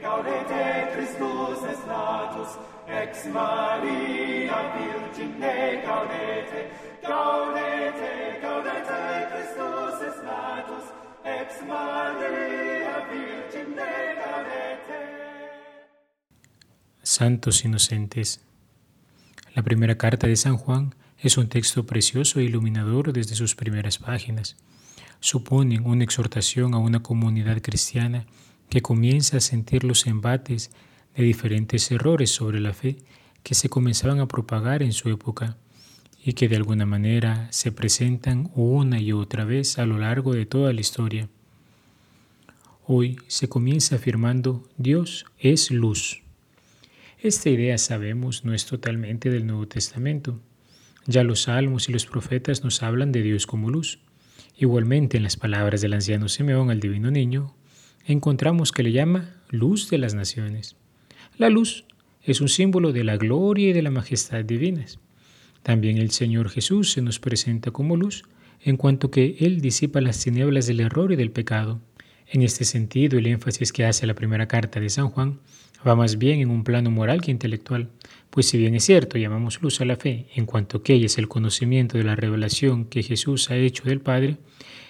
gaudete Christus es natus, ex Maria Virgine gaudete, gaudete, gaudete Christus es natus, ex Maria Virgine gaudete. Santos inocentes. La primera carta de San Juan es un texto precioso e iluminador desde sus primeras páginas. Suponen una exhortación a una comunidad cristiana que comienza a sentir los embates de diferentes errores sobre la fe que se comenzaban a propagar en su época y que de alguna manera se presentan una y otra vez a lo largo de toda la historia. Hoy se comienza afirmando Dios es luz. Esta idea sabemos no es totalmente del Nuevo Testamento. Ya los salmos y los profetas nos hablan de Dios como luz. Igualmente en las palabras del anciano Simeón al divino niño, encontramos que le llama luz de las naciones. La luz es un símbolo de la gloria y de la majestad divinas. También el Señor Jesús se nos presenta como luz, en cuanto que Él disipa las tinieblas del error y del pecado. En este sentido, el énfasis que hace la primera carta de San Juan va más bien en un plano moral que intelectual, pues si bien es cierto, llamamos luz a la fe, en cuanto que ella es el conocimiento de la revelación que Jesús ha hecho del Padre,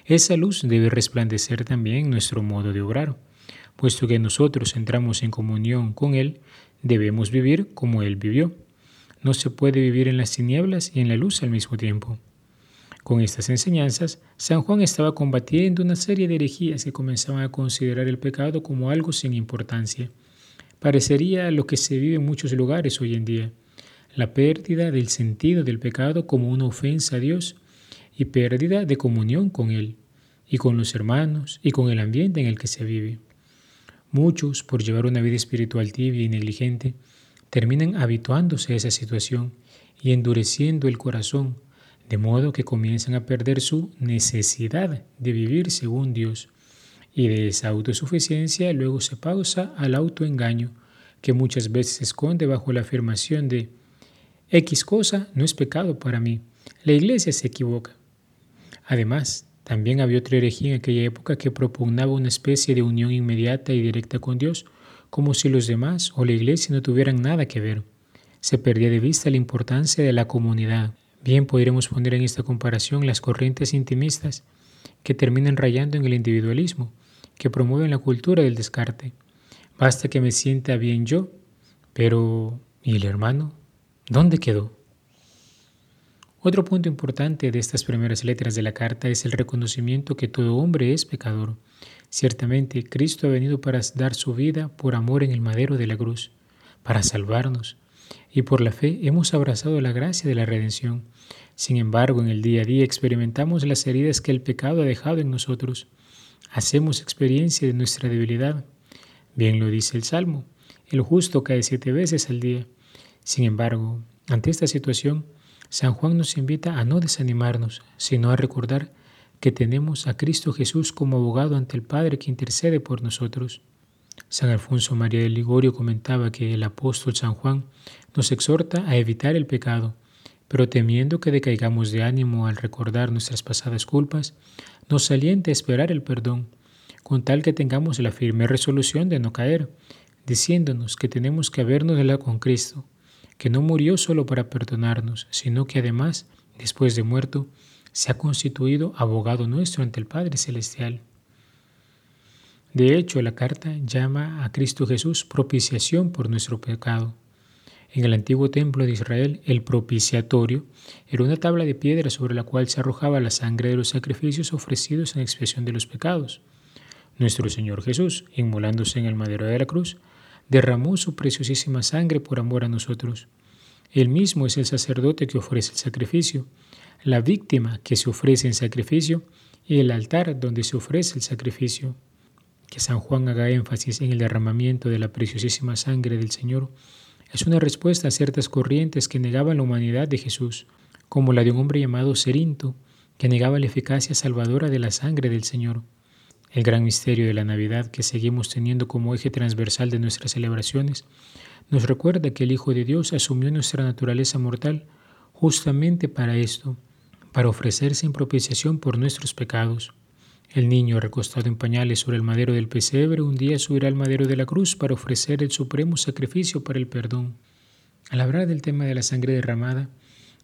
esa luz debe resplandecer también en nuestro modo de obrar. Puesto que nosotros entramos en comunión con Él, debemos vivir como Él vivió. No se puede vivir en las tinieblas y en la luz al mismo tiempo. Con estas enseñanzas, San Juan estaba combatiendo una serie de herejías que comenzaban a considerar el pecado como algo sin importancia. Parecería lo que se vive en muchos lugares hoy en día, la pérdida del sentido del pecado como una ofensa a Dios y pérdida de comunión con Él y con los hermanos y con el ambiente en el que se vive. Muchos, por llevar una vida espiritual tibia y negligente, terminan habituándose a esa situación y endureciendo el corazón, de modo que comienzan a perder su necesidad de vivir según Dios. Y de esa autosuficiencia luego se pausa al autoengaño, que muchas veces se esconde bajo la afirmación de X cosa no es pecado para mí. La iglesia se equivoca. Además, también había otra herejía en aquella época que propugnaba una especie de unión inmediata y directa con Dios, como si los demás o la iglesia no tuvieran nada que ver. Se perdía de vista la importancia de la comunidad. Bien podríamos poner en esta comparación las corrientes intimistas que terminan rayando en el individualismo, que promueven la cultura del descarte. Basta que me sienta bien yo, pero ¿y el hermano? ¿Dónde quedó? Otro punto importante de estas primeras letras de la carta es el reconocimiento que todo hombre es pecador. Ciertamente, Cristo ha venido para dar su vida por amor en el madero de la cruz, para salvarnos, y por la fe hemos abrazado la gracia de la redención. Sin embargo, en el día a día experimentamos las heridas que el pecado ha dejado en nosotros. Hacemos experiencia de nuestra debilidad. Bien lo dice el Salmo, el justo cae siete veces al día. Sin embargo, ante esta situación, San Juan nos invita a no desanimarnos, sino a recordar que tenemos a Cristo Jesús como abogado ante el Padre que intercede por nosotros. San Alfonso María de Ligorio comentaba que el apóstol San Juan nos exhorta a evitar el pecado, pero temiendo que decaigamos de ánimo al recordar nuestras pasadas culpas, nos alienta a esperar el perdón, con tal que tengamos la firme resolución de no caer, diciéndonos que tenemos que habernos con Cristo, que no murió solo para perdonarnos, sino que además, después de muerto, se ha constituido abogado nuestro ante el Padre Celestial. De hecho, la carta llama a Cristo Jesús propiciación por nuestro pecado. En el antiguo templo de Israel, el propiciatorio era una tabla de piedra sobre la cual se arrojaba la sangre de los sacrificios ofrecidos en expiación de los pecados. Nuestro Señor Jesús, inmolándose en el madero de la cruz, derramó su preciosísima sangre por amor a nosotros. Él mismo es el sacerdote que ofrece el sacrificio, la víctima que se ofrece en sacrificio y el altar donde se ofrece el sacrificio. Que San Juan haga énfasis en el derramamiento de la preciosísima sangre del Señor es una respuesta a ciertas corrientes que negaban la humanidad de Jesús, como la de un hombre llamado Cerinto, que negaba la eficacia salvadora de la sangre del Señor. El gran misterio de la Navidad que seguimos teniendo como eje transversal de nuestras celebraciones nos recuerda que el Hijo de Dios asumió nuestra naturaleza mortal justamente para esto, para ofrecerse en propiciación por nuestros pecados. El niño, recostado en pañales sobre el madero del pesebre, un día subirá al madero de la cruz para ofrecer el supremo sacrificio para el perdón. Al hablar del tema de la sangre derramada,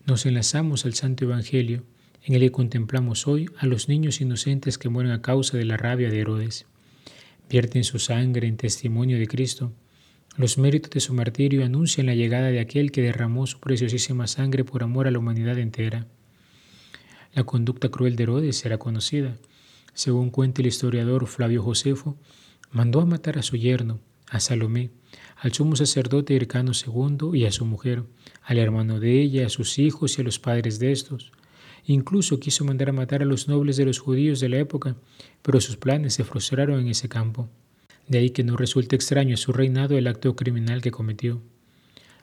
nos enlazamos al Santo Evangelio, en el que contemplamos hoy a los niños inocentes que mueren a causa de la rabia de Herodes. Vierten su sangre en testimonio de Cristo. Los méritos de su martirio anuncian la llegada de aquel que derramó su preciosísima sangre por amor a la humanidad entera. La conducta cruel de Herodes será conocida. Según cuenta el historiador Flavio Josefo, mandó a matar a su yerno, a Salomé, al sumo sacerdote Hircano II y a su mujer, al hermano de ella, a sus hijos y a los padres de estos. Incluso quiso mandar a matar a los nobles de los judíos de la época, pero sus planes se frustraron en ese campo. De ahí que no resulte extraño a su reinado el acto criminal que cometió.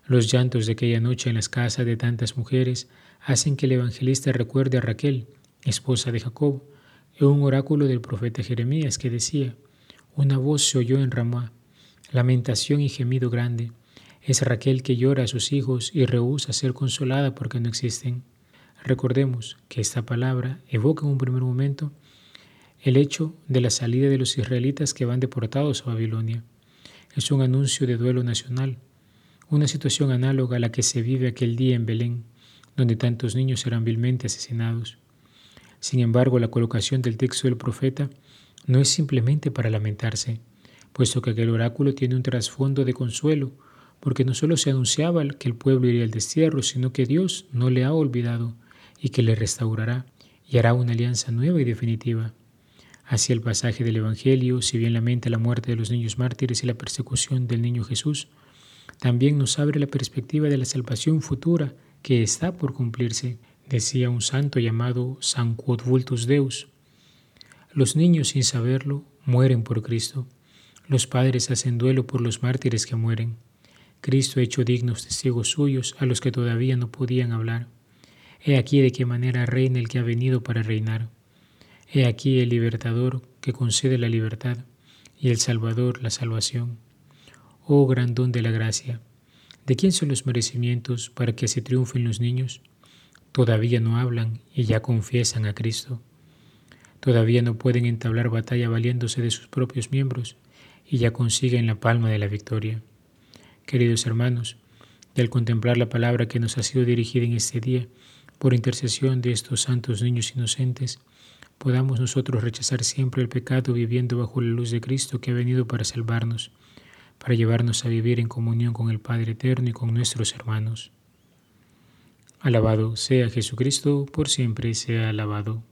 Los llantos de aquella noche en las casas de tantas mujeres hacen que el evangelista recuerde a Raquel, esposa de Jacob, en un oráculo del profeta Jeremías que decía, una voz se oyó en Ramá, lamentación y gemido grande. Es Raquel que llora a sus hijos y rehúsa ser consolada porque no existen. Recordemos que esta palabra evoca en un primer momento el hecho de la salida de los israelitas que van deportados a Babilonia. Es un anuncio de duelo nacional, una situación análoga a la que se vive aquel día en Belén, donde tantos niños serán vilmente asesinados. Sin embargo, la colocación del texto del profeta no es simplemente para lamentarse, puesto que aquel oráculo tiene un trasfondo de consuelo, porque no solo se anunciaba que el pueblo iría al destierro, sino que Dios no le ha olvidado y que le restaurará y hará una alianza nueva y definitiva. Hacia el pasaje del Evangelio, si bien lamenta la muerte de los niños mártires y la persecución del niño Jesús, también nos abre la perspectiva de la salvación futura que está por cumplirse, decía un santo llamado San Quodvultus Deus. Los niños, sin saberlo, mueren por Cristo. Los padres hacen duelo por los mártires que mueren. Cristo hecho dignos testigos suyos a los que todavía no podían hablar. He aquí de qué manera reina el que ha venido para reinar. He aquí el libertador que concede la libertad y el salvador la salvación. Oh gran don de la gracia, ¿de quién son los merecimientos para que se triunfen los niños? Todavía no hablan y ya confiesan a Cristo. Todavía no pueden entablar batalla valiéndose de sus propios miembros y ya consiguen la palma de la victoria. Queridos hermanos, y al contemplar la palabra que nos ha sido dirigida en este día, por intercesión de estos santos niños inocentes, podamos nosotros rechazar siempre el pecado viviendo bajo la luz de Cristo que ha venido para salvarnos para llevarnos a vivir en comunión con el Padre Eterno y con nuestros hermanos. Alabado sea Jesucristo, por siempre sea alabado.